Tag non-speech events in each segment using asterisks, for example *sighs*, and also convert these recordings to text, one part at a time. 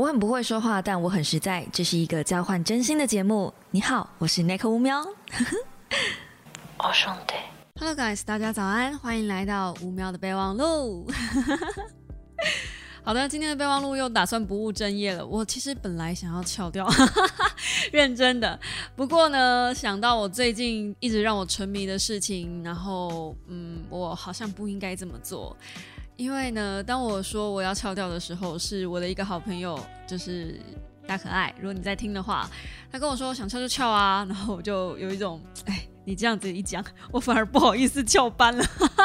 我很不会说话，但我很实在。这是一个交换真心的节目。你好，我是 Nick 乌喵。哦兄弟，Hello guys，大家早安，欢迎来到乌喵的备忘录。*laughs* 好的，今天的备忘录又打算不务正业了。我其实本来想要翘掉，*laughs* 认真的。不过呢，想到我最近一直让我沉迷的事情，然后嗯，我好像不应该这么做。因为呢，当我说我要翘掉的时候，是我的一个好朋友，就是大可爱。如果你在听的话，他跟我说想翘就翘啊，然后我就有一种，哎，你这样子一讲，我反而不好意思翘班了，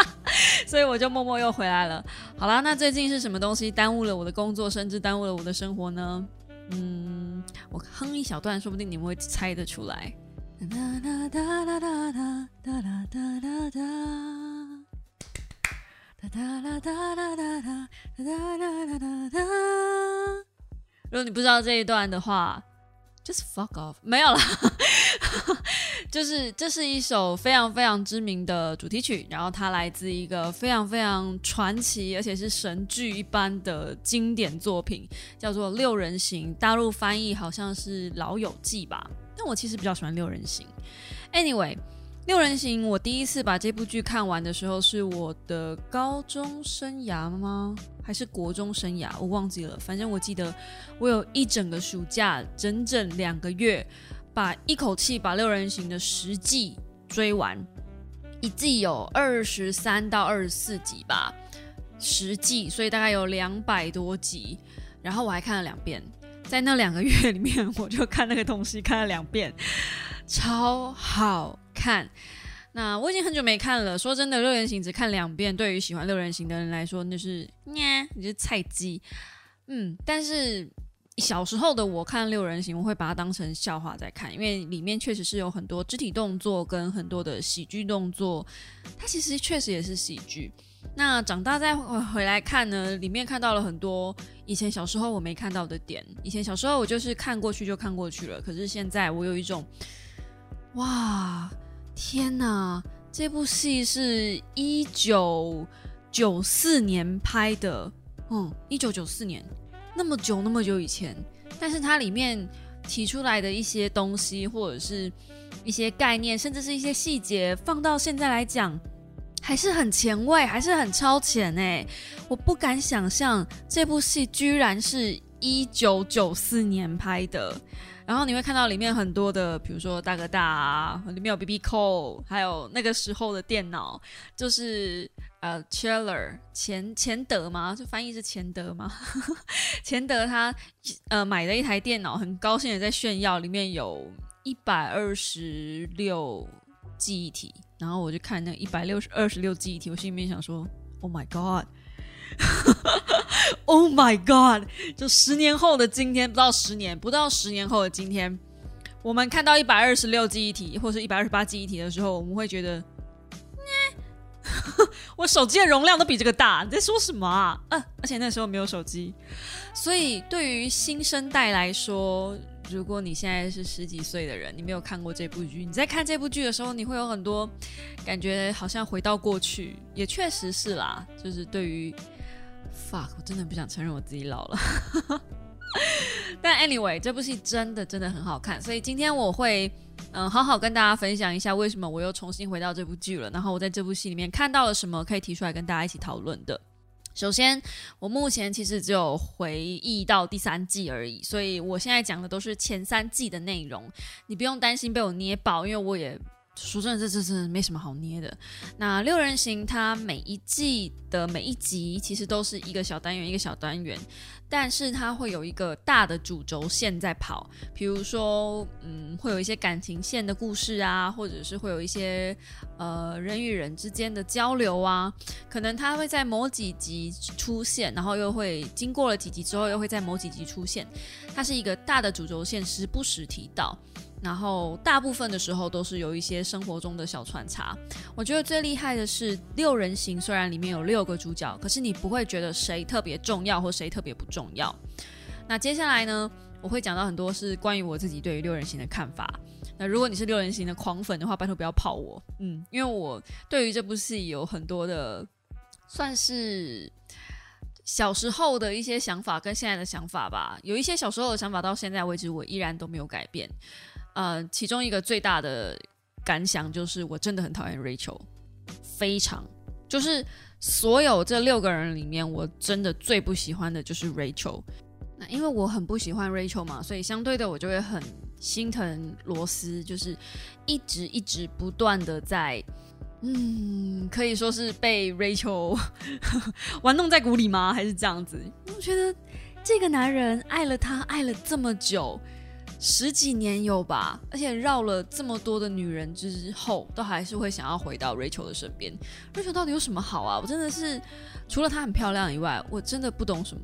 *laughs* 所以我就默默又回来了。好啦，那最近是什么东西耽误了我的工作，甚至耽误了我的生活呢？嗯，我哼一小段，说不定你们会猜得出来。哒哒哒哒哒哒哒哒哒哒哒。哒啦哒啦哒哒哒哒哒哒哒如果你不知道这一段的话，just fuck off，没有了。*laughs* 就是这是一首非常非常知名的主题曲，然后它来自一个非常非常传奇，而且是神剧一般的经典作品，叫做《六人行》，大陆翻译好像是《老友记》吧。但我其实比较喜欢《六人行》。Anyway。六人行，我第一次把这部剧看完的时候，是我的高中生涯吗？还是国中生涯？我忘记了。反正我记得，我有一整个暑假，整整两个月，把一口气把六人行的十季追完。一季有二十三到二十四集吧，十季，所以大概有两百多集。然后我还看了两遍，在那两个月里面，我就看那个东西看了两遍，超好。看，那我已经很久没看了。说真的，六人行只看两遍，对于喜欢六人行的人来说，那是咩？你是菜鸡。嗯，但是小时候的我看六人行，我会把它当成笑话在看，因为里面确实是有很多肢体动作跟很多的喜剧动作，它其实确实也是喜剧。那长大再回来看呢，里面看到了很多以前小时候我没看到的点。以前小时候我就是看过去就看过去了，可是现在我有一种，哇！天呐，这部戏是一九九四年拍的，嗯，一九九四年，那么久那么久以前，但是它里面提出来的一些东西，或者是一些概念，甚至是一些细节，放到现在来讲，还是很前卫，还是很超前哎！我不敢想象这部戏居然是一九九四年拍的。然后你会看到里面很多的，比如说大哥大啊，里面有 B B 扣还有那个时候的电脑，就是呃 c h i l l e r 钱钱德吗？就翻译是钱德吗？*laughs* 钱德他呃买了一台电脑，很高兴的在炫耀，里面有一百二十六记忆体。然后我就看那一百六十二十六记忆体，我心里面想说，Oh my God！*laughs* Oh my god！就十年后的今天，不到十年，不到十年后的今天，我们看到一百二十六记忆体或者一百二十八记忆体的时候，我们会觉得，*laughs* 我手机的容量都比这个大，你在说什么啊？嗯，而且那时候没有手机，所以对于新生代来说。如果你现在是十几岁的人，你没有看过这部剧，你在看这部剧的时候，你会有很多感觉，好像回到过去，也确实是啦。就是对于 fuck，我真的不想承认我自己老了。*laughs* 但 anyway，这部戏真的真的很好看，所以今天我会嗯好好跟大家分享一下为什么我又重新回到这部剧了，然后我在这部戏里面看到了什么可以提出来跟大家一起讨论的。首先，我目前其实只有回忆到第三季而已，所以我现在讲的都是前三季的内容，你不用担心被我捏爆，因为我也。说真的，这这这没什么好捏的。那六人行，它每一季的每一集其实都是一个小单元，一个小单元，但是它会有一个大的主轴线在跑。比如说，嗯，会有一些感情线的故事啊，或者是会有一些呃人与人之间的交流啊，可能它会在某几集出现，然后又会经过了几集之后，又会在某几集出现。它是一个大的主轴线，时不时提到。然后大部分的时候都是有一些生活中的小穿插。我觉得最厉害的是六人行，虽然里面有六个主角，可是你不会觉得谁特别重要或谁特别不重要。那接下来呢，我会讲到很多是关于我自己对于六人行的看法。那如果你是六人行的狂粉的话，拜托不要泡我，嗯，因为我对于这部戏有很多的算是小时候的一些想法跟现在的想法吧，有一些小时候的想法到现在为止我依然都没有改变。呃，其中一个最大的感想就是我真的很讨厌 Rachel，非常就是所有这六个人里面，我真的最不喜欢的就是 Rachel。那因为我很不喜欢 Rachel 嘛，所以相对的我就会很心疼罗斯，就是一直一直不断的在。嗯，可以说是被 Rachel *laughs* 玩弄在鼓里吗？还是这样子？我觉得这个男人爱了她，爱了这么久，十几年有吧，而且绕了这么多的女人之后，都还是会想要回到 Rachel 的身边。Rachel 到底有什么好啊？我真的是除了她很漂亮以外，我真的不懂什么。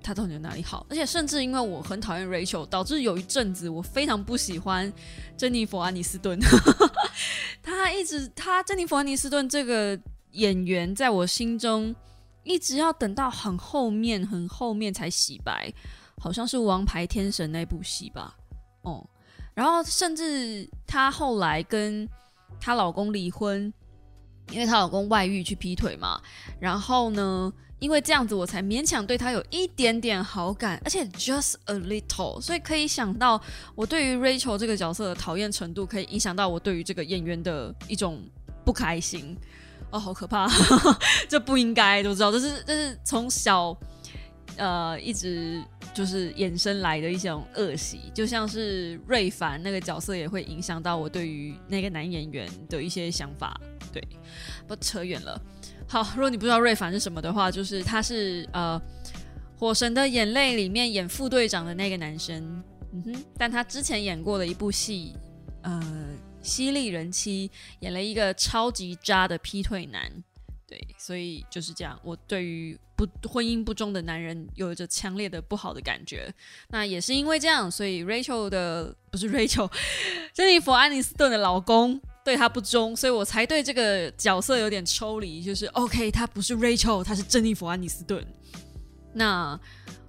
他到底有哪里好？而且甚至因为我很讨厌 Rachel，导致有一阵子我非常不喜欢珍妮佛·安妮斯顿。*laughs* 他一直，他珍妮佛·安妮斯顿这个演员，在我心中一直要等到很后面、很后面才洗白，好像是《王牌天神》那部戏吧。哦，然后甚至她后来跟她老公离婚，因为她老公外遇去劈腿嘛。然后呢？因为这样子，我才勉强对他有一点点好感，而且 just a little，所以可以想到我对于 Rachel 这个角色的讨厌程度，可以影响到我对于这个演员的一种不开心。哦，好可怕，*laughs* 这不应该都知道，这是这是从小呃一直就是衍生来的一种恶习，就像是瑞凡那个角色也会影响到我对于那个男演员的一些想法。对，不扯远了。好，如果你不知道瑞凡是什么的话，就是他是呃《火神的眼泪》里面演副队长的那个男生，嗯哼，但他之前演过的一部戏，呃，《犀利人妻》，演了一个超级渣的劈腿男，对，所以就是这样。我对于不婚姻不忠的男人有着强烈的不好的感觉。那也是因为这样，所以 Rachel 的不是 Rachel，*laughs* 珍妮佛·安妮斯顿的老公。对他不忠，所以我才对这个角色有点抽离。就是 OK，他不是 Rachel，他是珍妮弗·安妮斯顿。那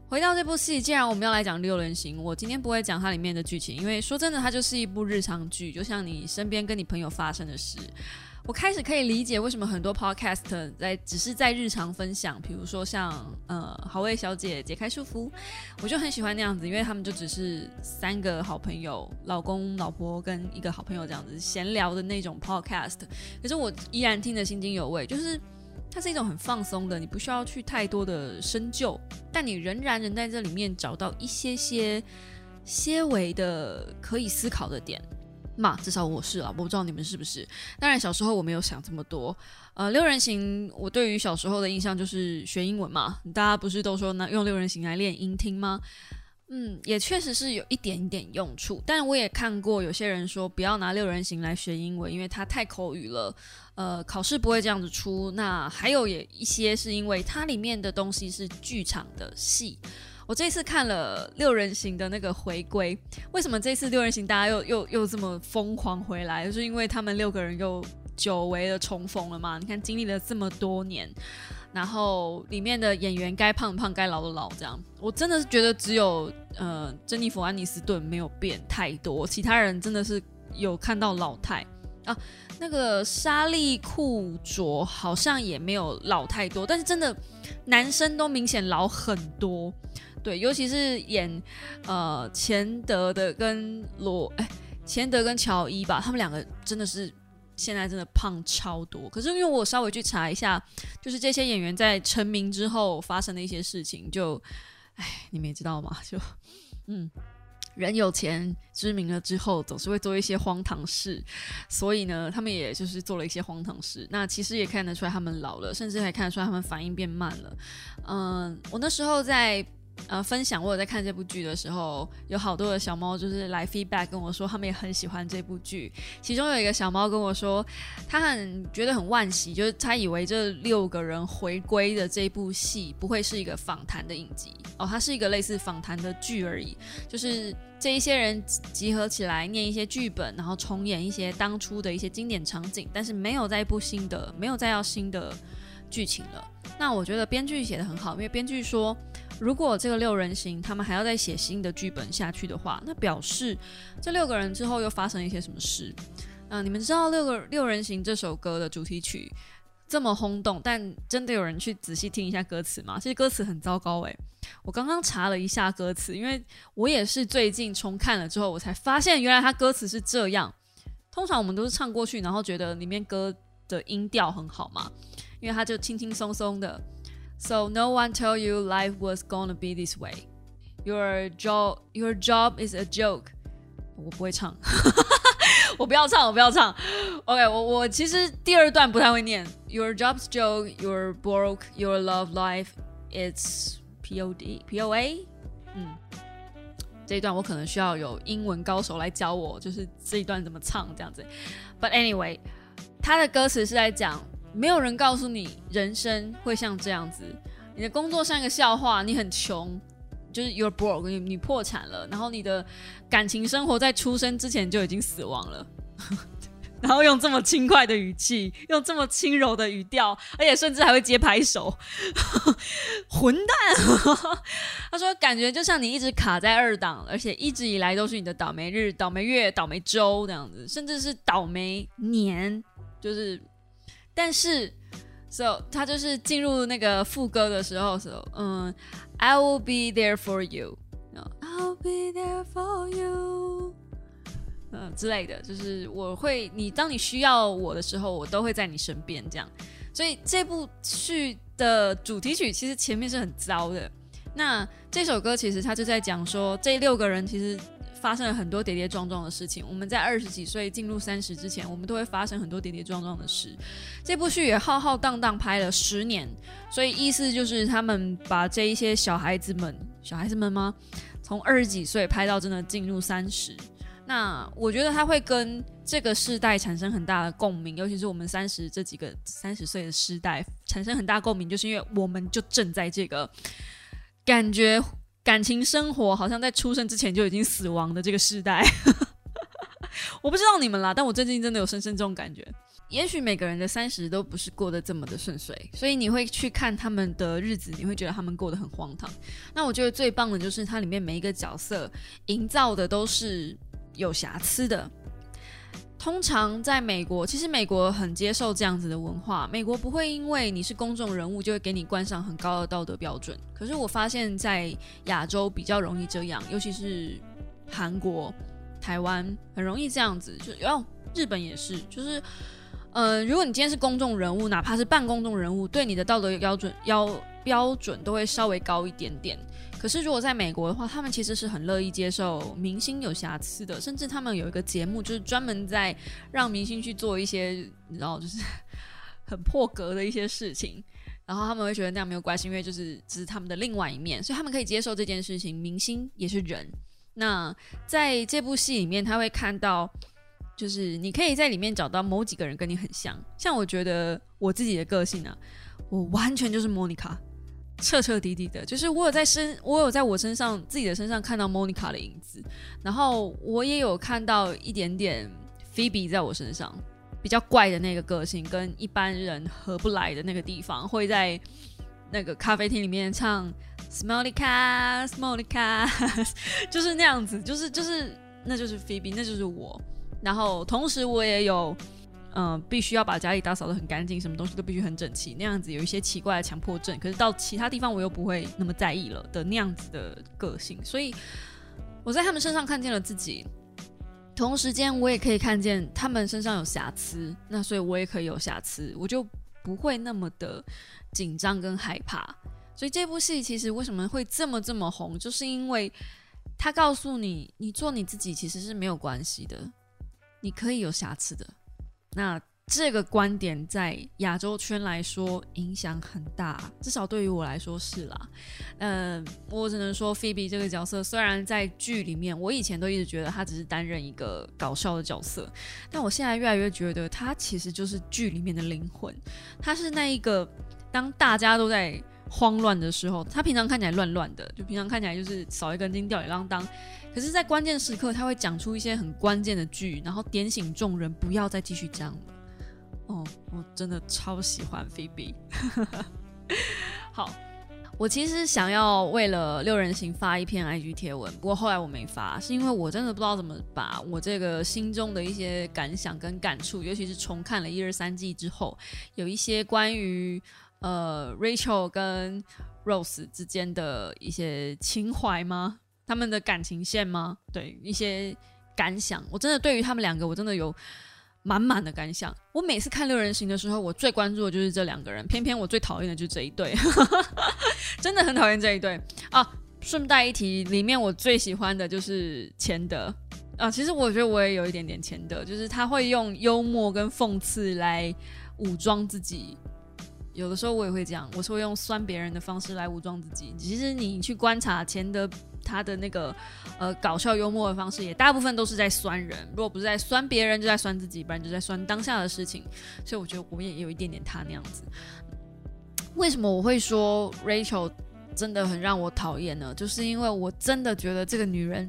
回到这部戏，既然我们要来讲六人行，我今天不会讲它里面的剧情，因为说真的，它就是一部日常剧，就像你身边跟你朋友发生的事。我开始可以理解为什么很多 podcast 在只是在日常分享，比如说像呃好味小姐解开束缚，我就很喜欢那样子，因为他们就只是三个好朋友，老公老婆跟一个好朋友这样子闲聊的那种 podcast。可是我依然听得津津有味，就是它是一种很放松的，你不需要去太多的深究，但你仍然能在这里面找到一些些些微的可以思考的点。嘛，至少我是了，我不知道你们是不是。当然，小时候我没有想这么多。呃，六人行，我对于小时候的印象就是学英文嘛。大家不是都说呢，用六人行来练音听吗？嗯，也确实是有一点点用处。但我也看过有些人说，不要拿六人行来学英文，因为它太口语了。呃，考试不会这样子出。那还有也一些是因为它里面的东西是剧场的戏。我这次看了六人行的那个回归，为什么这次六人行大家又又又这么疯狂回来？就是因为他们六个人又久违的重逢了嘛？你看经历了这么多年，然后里面的演员该胖胖，该老的老，这样我真的是觉得只有呃珍妮弗安妮斯顿没有变太多，其他人真的是有看到老态啊。那个莎莉库卓好像也没有老太多，但是真的男生都明显老很多。对，尤其是演呃钱德的跟罗哎钱德跟乔伊吧，他们两个真的是现在真的胖超多。可是因为我稍微去查一下，就是这些演员在成名之后发生的一些事情，就哎你们也知道吗？就嗯人有钱知名了之后，总是会做一些荒唐事，所以呢，他们也就是做了一些荒唐事。那其实也看得出来他们老了，甚至还看得出来他们反应变慢了。嗯，我那时候在。呃，分享我有在看这部剧的时候，有好多的小猫就是来 feedback 跟我说，他们也很喜欢这部剧。其中有一个小猫跟我说，他很觉得很惋惜，就是他以为这六个人回归的这部戏不会是一个访谈的影集哦，它是一个类似访谈的剧而已，就是这一些人集合起来念一些剧本，然后重演一些当初的一些经典场景，但是没有再一部新的，没有再要新的剧情了。那我觉得编剧写的很好，因为编剧说。如果这个六人行他们还要再写新的剧本下去的话，那表示这六个人之后又发生一些什么事？啊，你们知道六个六人行这首歌的主题曲这么轰动，但真的有人去仔细听一下歌词吗？其实歌词很糟糕诶。我刚刚查了一下歌词，因为我也是最近重看了之后，我才发现原来它歌词是这样。通常我们都是唱过去，然后觉得里面歌的音调很好嘛，因为它就轻轻松松的。So no one tell you life was gonna be this way. Your job, your job is a joke. 我不会唱，我不要唱，我不要唱。OK，我我其实第二段不太会念。Your *laughs* job's joke, you're broke, your love life, it's P O D P O A。嗯，这一段我可能需要有英文高手来教我，就是这一段怎么唱这样子。But anyway，他的歌词是在讲。 没有人告诉你人生会像这样子，你的工作像一个笑话，你很穷，就是 you're broke，你你破产了，然后你的感情生活在出生之前就已经死亡了，*laughs* 然后用这么轻快的语气，用这么轻柔的语调，而且甚至还会接拍手，*laughs* 混蛋！*laughs* 他说感觉就像你一直卡在二档，而且一直以来都是你的倒霉日、倒霉月、倒霉周这样子，甚至是倒霉年，就是。但是，so 他就是进入那个副歌的时候，so 嗯，I will be there for you，I'll be there for you，嗯之类的，就是我会你当你需要我的时候，我都会在你身边这样。所以这部剧的主题曲其实前面是很糟的。那这首歌其实他就在讲说，这六个人其实。发生了很多跌跌撞撞的事情。我们在二十几岁进入三十之前，我们都会发生很多跌跌撞撞的事。这部剧也浩浩荡荡拍了十年，所以意思就是他们把这一些小孩子们，小孩子们吗？从二十几岁拍到真的进入三十。那我觉得他会跟这个世代产生很大的共鸣，尤其是我们三十这几个三十岁的世代产生很大共鸣，就是因为我们就正在这个感觉。感情生活好像在出生之前就已经死亡的这个时代，*laughs* 我不知道你们啦，但我最近真的有深深这种感觉。也许每个人的三十都不是过得这么的顺遂，所以你会去看他们的日子，你会觉得他们过得很荒唐。那我觉得最棒的就是它里面每一个角色营造的都是有瑕疵的。通常在美国，其实美国很接受这样子的文化。美国不会因为你是公众人物就会给你冠上很高的道德标准。可是我发现，在亚洲比较容易这样，尤其是韩国、台湾很容易这样子。就哦，日本也是，就是呃，如果你今天是公众人物，哪怕是半公众人物，对你的道德标准要标准都会稍微高一点点。可是，如果在美国的话，他们其实是很乐意接受明星有瑕疵的，甚至他们有一个节目，就是专门在让明星去做一些，然后就是很破格的一些事情，然后他们会觉得那样没有关系，因为就是只是他们的另外一面，所以他们可以接受这件事情。明星也是人，那在这部戏里面，他会看到，就是你可以在里面找到某几个人跟你很像，像我觉得我自己的个性啊，我完全就是莫妮卡。彻彻底底的，就是我有在身，我有在我身上自己的身上看到 Monica 的影子，然后我也有看到一点点 Phoebe 在我身上，比较怪的那个个性，跟一般人合不来的那个地方，会在那个咖啡厅里面唱 Smonica Smonica，*laughs* 就是那样子，就是就是那就是 Phoebe，那就是我，然后同时我也有。嗯，必须要把家里打扫的很干净，什么东西都必须很整齐，那样子有一些奇怪的强迫症。可是到其他地方我又不会那么在意了的那样子的个性，所以我在他们身上看见了自己，同时间我也可以看见他们身上有瑕疵，那所以我也可以有瑕疵，我就不会那么的紧张跟害怕。所以这部戏其实为什么会这么这么红，就是因为他告诉你，你做你自己其实是没有关系的，你可以有瑕疵的。那这个观点在亚洲圈来说影响很大，至少对于我来说是啦。嗯，我只能说菲比这个角色，虽然在剧里面，我以前都一直觉得他只是担任一个搞笑的角色，但我现在越来越觉得他其实就是剧里面的灵魂。他是那一个当大家都在慌乱的时候，他平常看起来乱乱的，就平常看起来就是少一根筋吊儿郎当。可是，在关键时刻，他会讲出一些很关键的句，然后点醒众人，不要再继续这样了。哦，我真的超喜欢菲比。*laughs* 好，我其实想要为了六人行发一篇 IG 贴文，不过后来我没发，是因为我真的不知道怎么把我这个心中的一些感想跟感触，尤其是重看了一二三季之后，有一些关于呃 Rachel 跟 Rose 之间的一些情怀吗？他们的感情线吗？对，一些感想，我真的对于他们两个，我真的有。满满的感想。我每次看六人行的时候，我最关注的就是这两个人。偏偏我最讨厌的就是这一对，*laughs* 真的很讨厌这一对啊！顺带一提，里面我最喜欢的就是钱德啊。其实我觉得我也有一点点钱德，就是他会用幽默跟讽刺来武装自己。有的时候我也会这样，我是会用酸别人的方式来武装自己。其实你去观察钱德。他的那个呃搞笑幽默的方式，也大部分都是在酸人。如果不是在酸别人，就在酸自己，不然就在酸当下的事情。所以我觉得我也有一点点他那样子。为什么我会说 Rachel 真的很让我讨厌呢？就是因为我真的觉得这个女人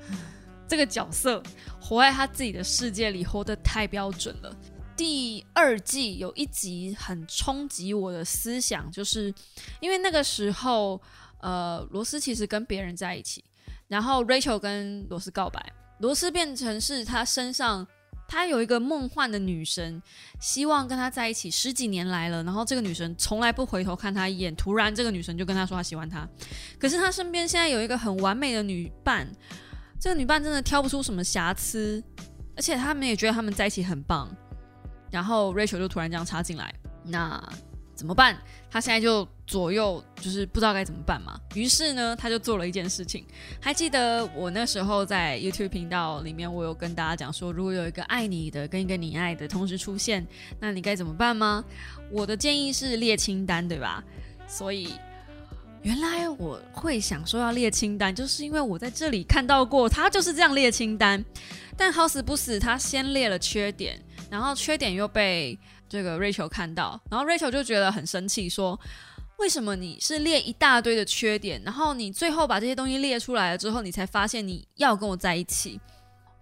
*sighs* 这个角色活在她自己的世界里，活得太标准了。第二季有一集很冲击我的思想，就是因为那个时候。呃，罗斯其实跟别人在一起，然后 Rachel 跟罗斯告白，罗斯变成是他身上，他有一个梦幻的女神，希望跟他在一起十几年来了，然后这个女神从来不回头看他一眼，突然这个女神就跟他说她喜欢他，可是他身边现在有一个很完美的女伴，这个女伴真的挑不出什么瑕疵，而且他们也觉得他们在一起很棒，然后 Rachel 就突然这样插进来，那。怎么办？他现在就左右就是不知道该怎么办嘛。于是呢，他就做了一件事情。还记得我那时候在 YouTube 频道里面，我有跟大家讲说，如果有一个爱你的跟一个你爱的同时出现，那你该怎么办吗？我的建议是列清单，对吧？所以原来我会想说要列清单，就是因为我在这里看到过他就是这样列清单。但好死不死，他先列了缺点，然后缺点又被。这个 Rachel 看到，然后 Rachel 就觉得很生气，说：“为什么你是列一大堆的缺点，然后你最后把这些东西列出来了之后，你才发现你要跟我在一起？”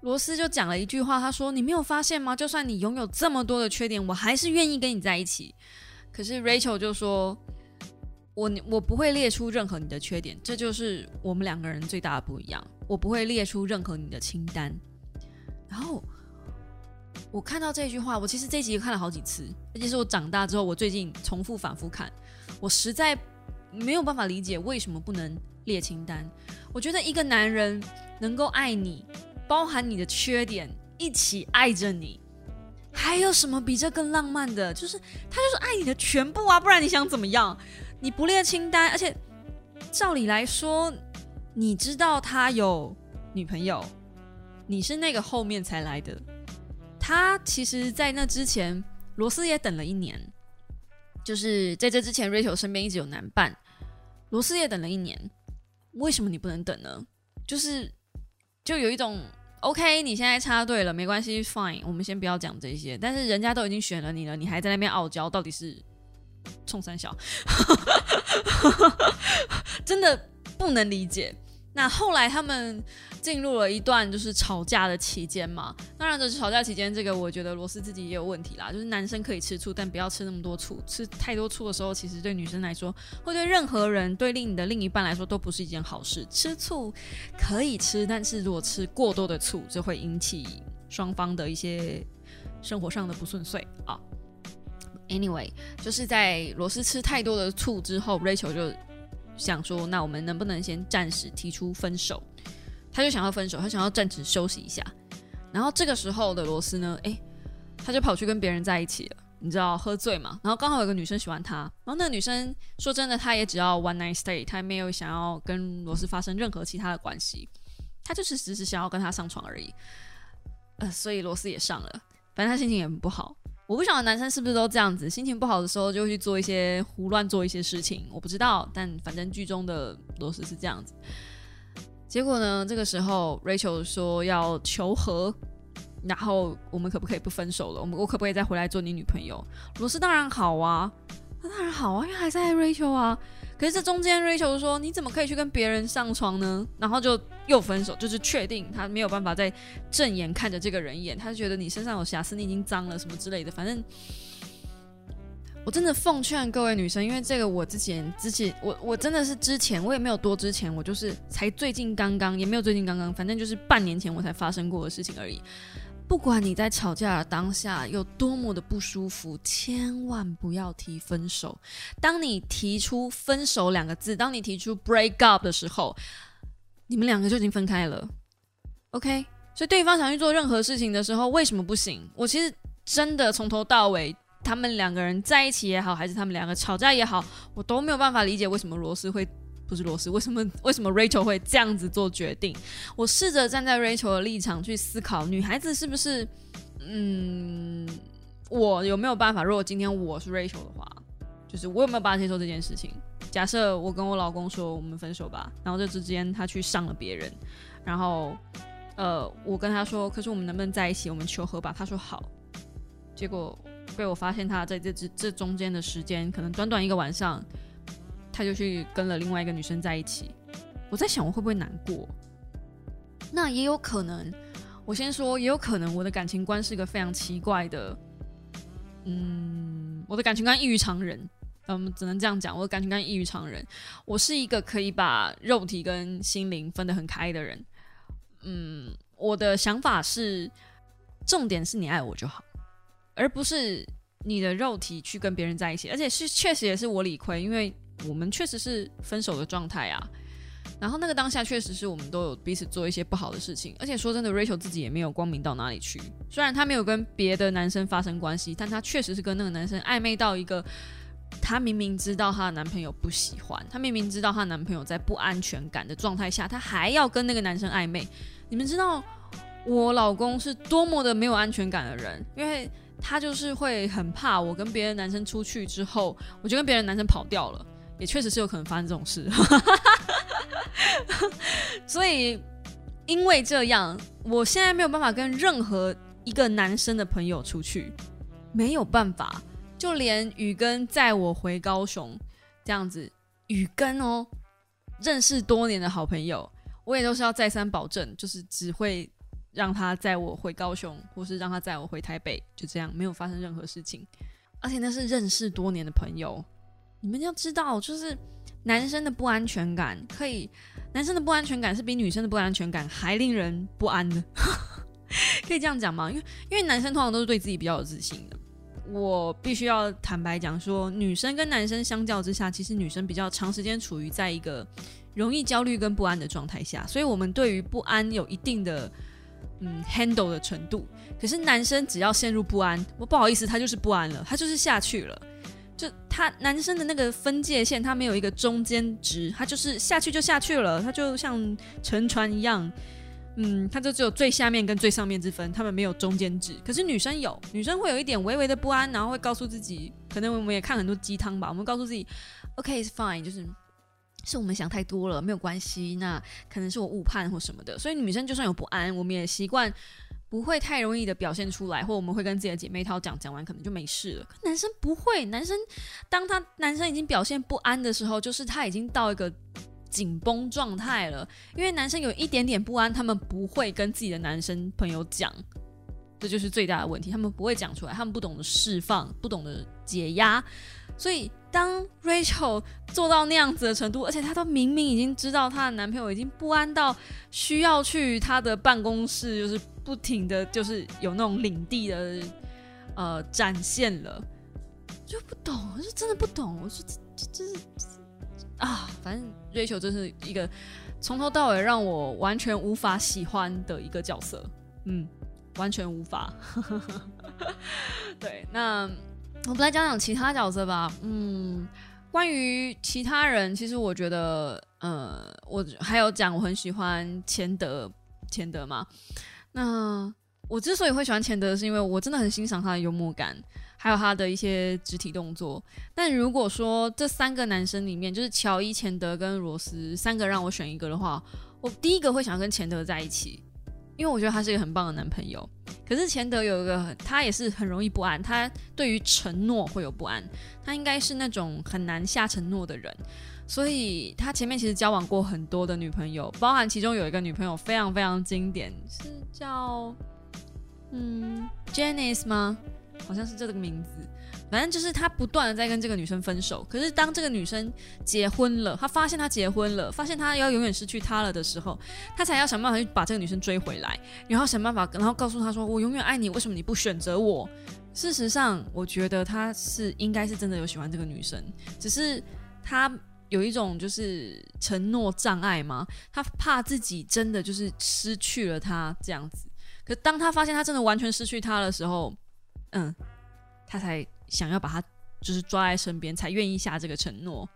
罗斯就讲了一句话，他说：“你没有发现吗？就算你拥有这么多的缺点，我还是愿意跟你在一起。”可是 Rachel 就说：“我我不会列出任何你的缺点，这就是我们两个人最大的不一样。我不会列出任何你的清单。”然后。我看到这句话，我其实这集看了好几次，而且是我长大之后，我最近重复反复看，我实在没有办法理解为什么不能列清单。我觉得一个男人能够爱你，包含你的缺点，一起爱着你，还有什么比这更浪漫的？就是他就是爱你的全部啊，不然你想怎么样？你不列清单，而且照理来说，你知道他有女朋友，你是那个后面才来的。他其实，在那之前，罗斯也等了一年。就是在这之前，Rachel 身边一直有男伴，罗斯也等了一年。为什么你不能等呢？就是就有一种 OK，你现在插队了，没关系，Fine，我们先不要讲这些。但是人家都已经选了你了，你还在那边傲娇，到底是冲三小？*laughs* 真的不能理解。那后来他们进入了一段就是吵架的期间嘛。当然，这是吵架期间，这个我觉得罗斯自己也有问题啦。就是男生可以吃醋，但不要吃那么多醋。吃太多醋的时候，其实对女生来说，或对任何人，对另你的另一半来说，都不是一件好事。吃醋可以吃，但是如果吃过多的醋，就会引起双方的一些生活上的不顺遂啊。Anyway，就是在罗斯吃太多的醋之后，Rachel 就。想说，那我们能不能先暂时提出分手？他就想要分手，他想要暂时休息一下。然后这个时候的罗斯呢，诶，他就跑去跟别人在一起了。你知道，喝醉嘛？然后刚好有个女生喜欢他，然后那个女生说真的，她也只要 one night stay，她没有想要跟罗斯发生任何其他的关系，她就是只是想要跟他上床而已。呃，所以罗斯也上了，反正他心情也很不好。我不晓得男生是不是都这样子，心情不好的时候就会去做一些胡乱做一些事情，我不知道，但反正剧中的罗斯是这样子。结果呢，这个时候 Rachel 说要求和，然后我们可不可以不分手了？我们我可不可以再回来做你女朋友？罗斯当然好啊，那当然好啊，因为还是爱 Rachel 啊。可是这中间，Rachel 说：“你怎么可以去跟别人上床呢？”然后就又分手，就是确定他没有办法再正眼看着这个人演，他就觉得你身上有瑕疵，你已经脏了什么之类的。反正我真的奉劝各位女生，因为这个我之前之前我我真的是之前我也没有多之前，我就是才最近刚刚也没有最近刚刚，反正就是半年前我才发生过的事情而已。不管你在吵架的当下有多么的不舒服，千万不要提分手。当你提出分手两个字，当你提出 break up 的时候，你们两个就已经分开了。OK，所以对方想去做任何事情的时候，为什么不行？我其实真的从头到尾。他们两个人在一起也好，还是他们两个吵架也好，我都没有办法理解为什么罗斯会不是罗斯，为什么为什么 Rachel 会这样子做决定？我试着站在 Rachel 的立场去思考，女孩子是不是嗯，我有没有办法？如果今天我是 Rachel 的话，就是我有没有办法接受这件事情？假设我跟我老公说我们分手吧，然后这之间他去上了别人，然后呃，我跟他说，可是我们能不能在一起？我们求和吧。他说好，结果。被我发现他在这这这中间的时间，可能短短一个晚上，他就去跟了另外一个女生在一起。我在想，我会不会难过？那也有可能。我先说，也有可能我的感情观是一个非常奇怪的。嗯，我的感情观异于常人。嗯，只能这样讲，我的感情观异于常人。我是一个可以把肉体跟心灵分得很开的人。嗯，我的想法是，重点是你爱我就好。而不是你的肉体去跟别人在一起，而且是确实也是我理亏，因为我们确实是分手的状态啊。然后那个当下确实是我们都有彼此做一些不好的事情，而且说真的，Rachel 自己也没有光明到哪里去。虽然她没有跟别的男生发生关系，但她确实是跟那个男生暧昧到一个，她明明知道她的男朋友不喜欢，她明明知道她男朋友在不安全感的状态下，她还要跟那个男生暧昧。你们知道我老公是多么的没有安全感的人，因为。他就是会很怕我跟别的男生出去之后，我就跟别的男生跑掉了，也确实是有可能发生这种事。*laughs* 所以因为这样，我现在没有办法跟任何一个男生的朋友出去，没有办法，就连雨根载我回高雄这样子，雨根哦，认识多年的好朋友，我也都是要再三保证，就是只会。让他载我回高雄，或是让他载我回台北，就这样没有发生任何事情。而且那是认识多年的朋友，你们要知道，就是男生的不安全感，可以男生的不安全感是比女生的不安全感还令人不安的，*laughs* 可以这样讲吗？因为因为男生通常都是对自己比较有自信的。我必须要坦白讲说，女生跟男生相较之下，其实女生比较长时间处于在一个容易焦虑跟不安的状态下，所以我们对于不安有一定的。嗯，handle 的程度，可是男生只要陷入不安，我不好意思，他就是不安了，他就是下去了。就他男生的那个分界线，他没有一个中间值，他就是下去就下去了，他就像沉船一样，嗯，他就只有最下面跟最上面之分，他们没有中间值。可是女生有，女生会有一点微微的不安，然后会告诉自己，可能我们也看很多鸡汤吧，我们告诉自己，OK，it's fine，就是。是我们想太多了，没有关系。那可能是我误判或什么的，所以女生就算有不安，我们也习惯不会太容易的表现出来，或我们会跟自己的姐妹套讲，讲完可能就没事了。男生不会，男生当他男生已经表现不安的时候，就是他已经到一个紧绷状态了。因为男生有一点点不安，他们不会跟自己的男生朋友讲，这就是最大的问题。他们不会讲出来，他们不懂得释放，不懂得解压，所以。当 Rachel 做到那样子的程度，而且她都明明已经知道她的男朋友已经不安到需要去她的办公室，就是不停的就是有那种领地的呃展现了，就不懂，我就真的不懂，我说这这是啊，反正 Rachel 真是一个从头到尾让我完全无法喜欢的一个角色，嗯，完全无法。*laughs* 对，那。我们来讲讲其他角色吧。嗯，关于其他人，其实我觉得，呃，我还有讲我很喜欢钱德，钱德嘛。那我之所以会喜欢钱德，是因为我真的很欣赏他的幽默感，还有他的一些肢体动作。但如果说这三个男生里面，就是乔伊、钱德跟罗斯三个让我选一个的话，我第一个会想跟钱德在一起。因为我觉得他是一个很棒的男朋友，可是钱德有一个，他也是很容易不安，他对于承诺会有不安，他应该是那种很难下承诺的人，所以他前面其实交往过很多的女朋友，包含其中有一个女朋友非常非常经典，是叫嗯 Janice 吗？好像是这个名字。反正就是他不断的在跟这个女生分手。可是当这个女生结婚了，他发现他结婚了，发现他要永远失去她了的时候，他才要想办法去把这个女生追回来，然后想办法，然后告诉她说：“我永远爱你，为什么你不选择我？”事实上，我觉得他是应该是真的有喜欢这个女生，只是他有一种就是承诺障碍嘛，他怕自己真的就是失去了她这样子。可当他发现他真的完全失去她的时候，嗯，他才想要把他就是抓在身边，才愿意下这个承诺。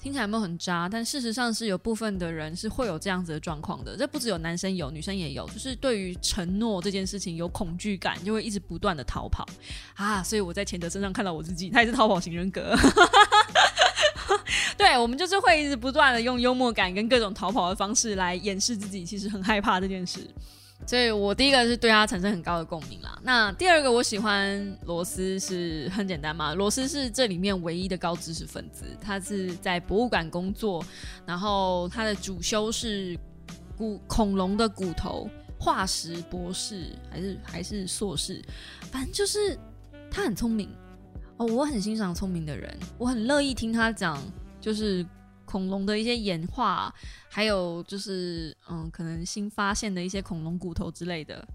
听起来有没有很渣？但事实上是有部分的人是会有这样子的状况的。这不只有男生有，女生也有，就是对于承诺这件事情有恐惧感，就会一直不断的逃跑啊。所以我在钱德身上看到我自己，他也是逃跑型人格。*laughs* 对我们就是会一直不断的用幽默感跟各种逃跑的方式来掩饰自己其实很害怕这件事。所以我第一个是对他产生很高的共鸣啦。那第二个我喜欢罗斯是很简单嘛，罗斯是这里面唯一的高知识分子，他是在博物馆工作，然后他的主修是骨恐龙的骨头化石博士，还是还是硕士，反正就是他很聪明哦，我很欣赏聪明的人，我很乐意听他讲，就是。恐龙的一些演化，还有就是嗯，可能新发现的一些恐龙骨头之类的。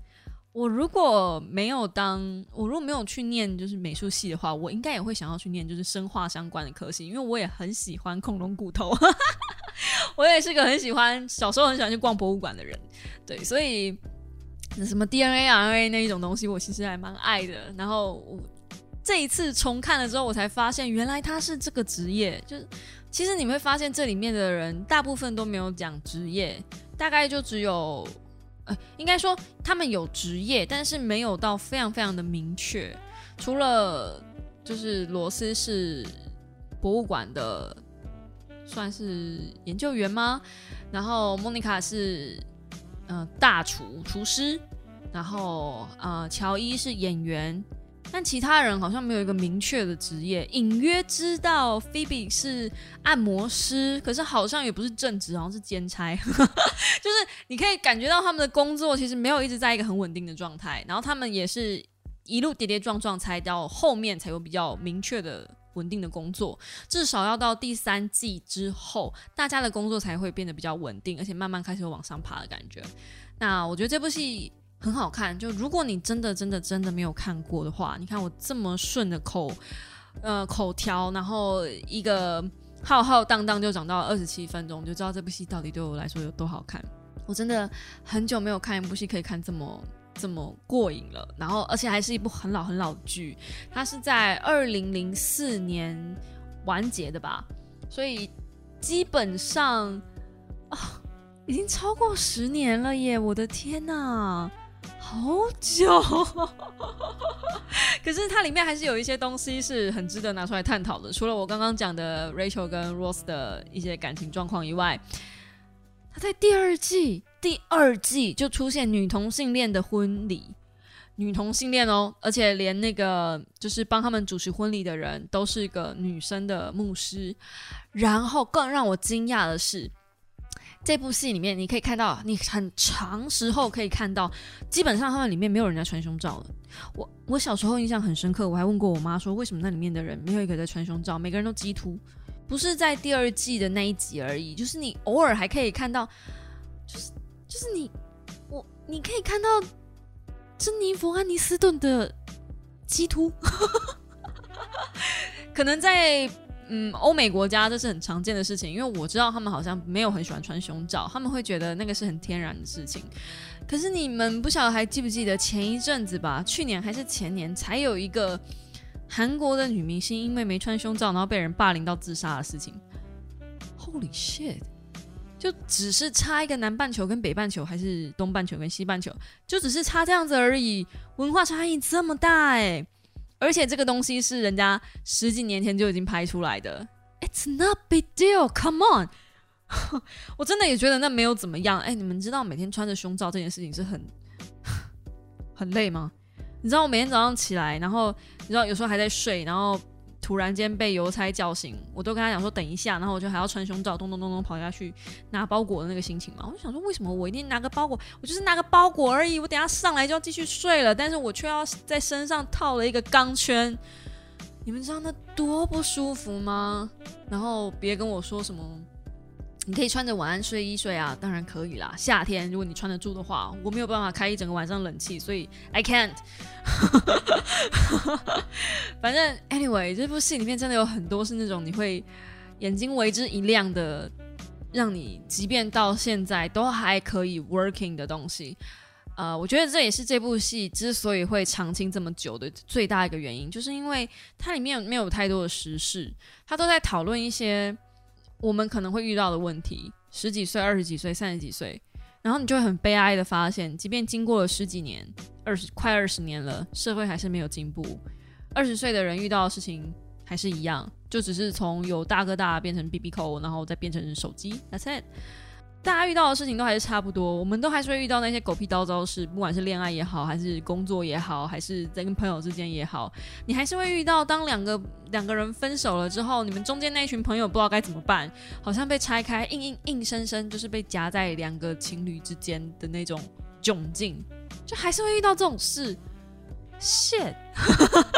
我如果没有当，我如果没有去念就是美术系的话，我应该也会想要去念就是生化相关的科系，因为我也很喜欢恐龙骨头。*laughs* 我也是个很喜欢小时候很喜欢去逛博物馆的人，对，所以什么 DNA、RNA 那一种东西，我其实还蛮爱的。然后我这一次重看了之后，我才发现原来他是这个职业，就是。其实你会发现，这里面的人大部分都没有讲职业，大概就只有，呃，应该说他们有职业，但是没有到非常非常的明确。除了就是罗斯是博物馆的，算是研究员吗？然后莫妮卡是嗯大厨厨师，然后呃乔伊是演员。但其他人好像没有一个明确的职业，隐约知道菲比是按摩师，可是好像也不是正职，好像是兼差。*laughs* 就是你可以感觉到他们的工作其实没有一直在一个很稳定的状态，然后他们也是一路跌跌撞撞才到后面才有比较明确的稳定的工作，至少要到第三季之后，大家的工作才会变得比较稳定，而且慢慢开始往上爬的感觉。那我觉得这部戏。很好看，就如果你真的真的真的没有看过的话，你看我这么顺的口，呃口条，然后一个浩浩荡荡就讲到二十七分钟，就知道这部戏到底对我来说有多好看。我真的很久没有看一部戏可以看这么这么过瘾了，然后而且还是一部很老很老的剧，它是在二零零四年完结的吧，所以基本上啊已经超过十年了耶！我的天哪！好久，*laughs* 可是它里面还是有一些东西是很值得拿出来探讨的。除了我刚刚讲的 Rachel 跟 Rose 的一些感情状况以外，他在第二季第二季就出现女同性恋的婚礼，女同性恋哦，而且连那个就是帮他们主持婚礼的人都是一个女生的牧师。然后更让我惊讶的是。这部戏里面，你可以看到，你很长时候可以看到，基本上他们里面没有人在穿胸罩了。我我小时候印象很深刻，我还问过我妈说，为什么那里面的人没有一个在穿胸罩，每个人都基突，不是在第二季的那一集而已，就是你偶尔还可以看到，就是就是你我你可以看到珍妮佛安妮斯顿的基突，*laughs* 可能在。嗯，欧美国家这是很常见的事情，因为我知道他们好像没有很喜欢穿胸罩，他们会觉得那个是很天然的事情。可是你们不晓得还记不记得前一阵子吧？去年还是前年才有一个韩国的女明星因为没穿胸罩，然后被人霸凌到自杀的事情。Holy shit！就只是差一个南半球跟北半球，还是东半球跟西半球，就只是差这样子而已，文化差异这么大哎。而且这个东西是人家十几年前就已经拍出来的，It's not big deal. Come on，*laughs* 我真的也觉得那没有怎么样。哎，你们知道每天穿着胸罩这件事情是很很累吗？你知道我每天早上起来，然后你知道有时候还在睡，然后。突然间被邮差叫醒，我都跟他讲说等一下，然后我就还要穿胸罩，咚咚咚咚跑下去拿包裹的那个心情嘛。我就想说，为什么我一定拿个包裹？我就是拿个包裹而已，我等下上来就要继续睡了，但是我却要在身上套了一个钢圈。你们知道那多不舒服吗？然后别跟我说什么，你可以穿着晚安睡衣睡啊，当然可以啦。夏天如果你穿得住的话，我没有办法开一整个晚上冷气，所以 I can't。*laughs* 反正 anyway，这部戏里面真的有很多是那种你会眼睛为之一亮的，让你即便到现在都还可以 working 的东西。呃，我觉得这也是这部戏之所以会长青这么久的最大一个原因，就是因为它里面没有太多的时事，它都在讨论一些我们可能会遇到的问题。十几岁、二十几岁、三十几岁，然后你就会很悲哀的发现，即便经过了十几年、二十快二十年了，社会还是没有进步。二十岁的人遇到的事情还是一样，就只是从有大哥大变成 BB 扣，然后再变成手机。That's it。大家遇到的事情都还是差不多，我们都还是会遇到那些狗屁叨叨事，不管是恋爱也好，还是工作也好，还是在跟朋友之间也好，你还是会遇到。当两个两个人分手了之后，你们中间那群朋友不知道该怎么办，好像被拆开，硬硬硬生生就是被夹在两个情侣之间的那种窘境，就还是会遇到这种事。shit，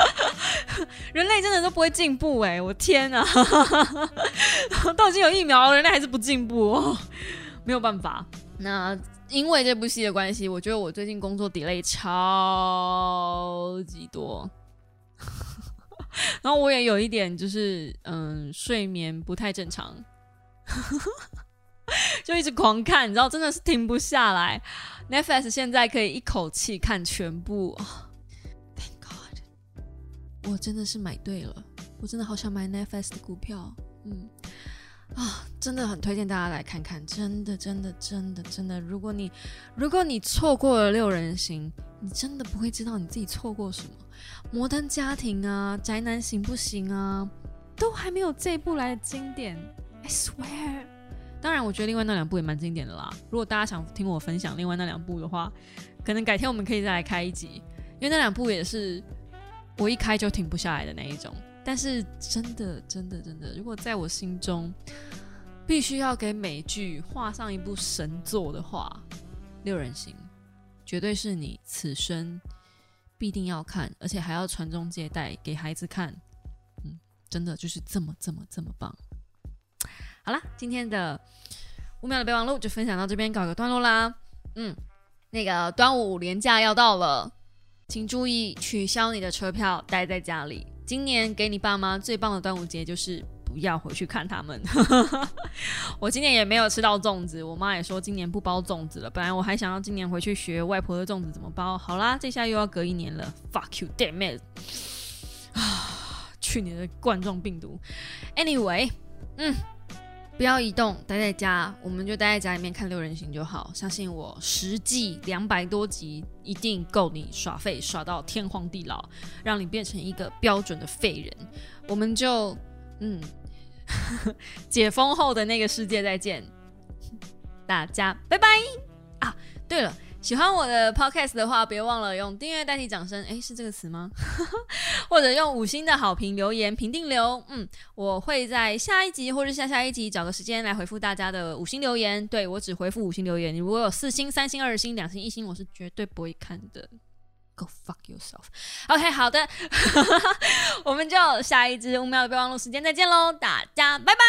*laughs* 人类真的都不会进步哎！我天啊，*laughs* *laughs* 都已经有疫苗了，人类还是不进步。没有办法，那因为这部戏的关系，我觉得我最近工作 delay 超级多，*laughs* 然后我也有一点就是嗯睡眠不太正常，*laughs* 就一直狂看，你知道真的是停不下来。Netflix 现在可以一口气看全部，Thank God，我真的是买对了，我真的好想买 Netflix 的股票，嗯。啊，真的很推荐大家来看看，真的，真的，真的，真的。如果你如果你错过了六人行，你真的不会知道你自己错过什么。摩登家庭啊，宅男行不行啊，都还没有这一部来的经典。I swear。当然，我觉得另外那两部也蛮经典的啦。如果大家想听我分享另外那两部的话，可能改天我们可以再来开一集，因为那两部也是我一开就停不下来的那一种。但是真的，真的，真的，如果在我心中必须要给美剧画上一部神作的话，《六人行》绝对是你此生必定要看，而且还要传宗接代给孩子看。嗯，真的就是这么这么这么棒。好了，今天的五秒的备忘录就分享到这边，告个段落啦。嗯，那个端午连假要到了，请注意取消你的车票，待在家里。今年给你爸妈最棒的端午节就是不要回去看他们。*laughs* 我今年也没有吃到粽子，我妈也说今年不包粽子了。本来我还想要今年回去学外婆的粽子怎么包，好啦，这下又要隔一年了。Fuck you, damn it！啊，*sighs* 去年的冠状病毒。Anyway，嗯。不要移动，待在家，我们就待在家里面看六人行就好。相信我，实际两百多集一定够你耍废耍到天荒地老，让你变成一个标准的废人。我们就嗯，*laughs* 解封后的那个世界再见，大家拜拜啊！对了。喜欢我的 podcast 的话，别忘了用订阅代替掌声，诶，是这个词吗？*laughs* 或者用五星的好评留言评定留，嗯，我会在下一集或者下下一集找个时间来回复大家的五星留言。对我只回复五星留言，你如果有四星、三星、二星、两星、一星，我是绝对不会看的。Go fuck yourself。OK，好的，*laughs* 我们就下一支五秒的备忘录时间再见喽，大家拜拜。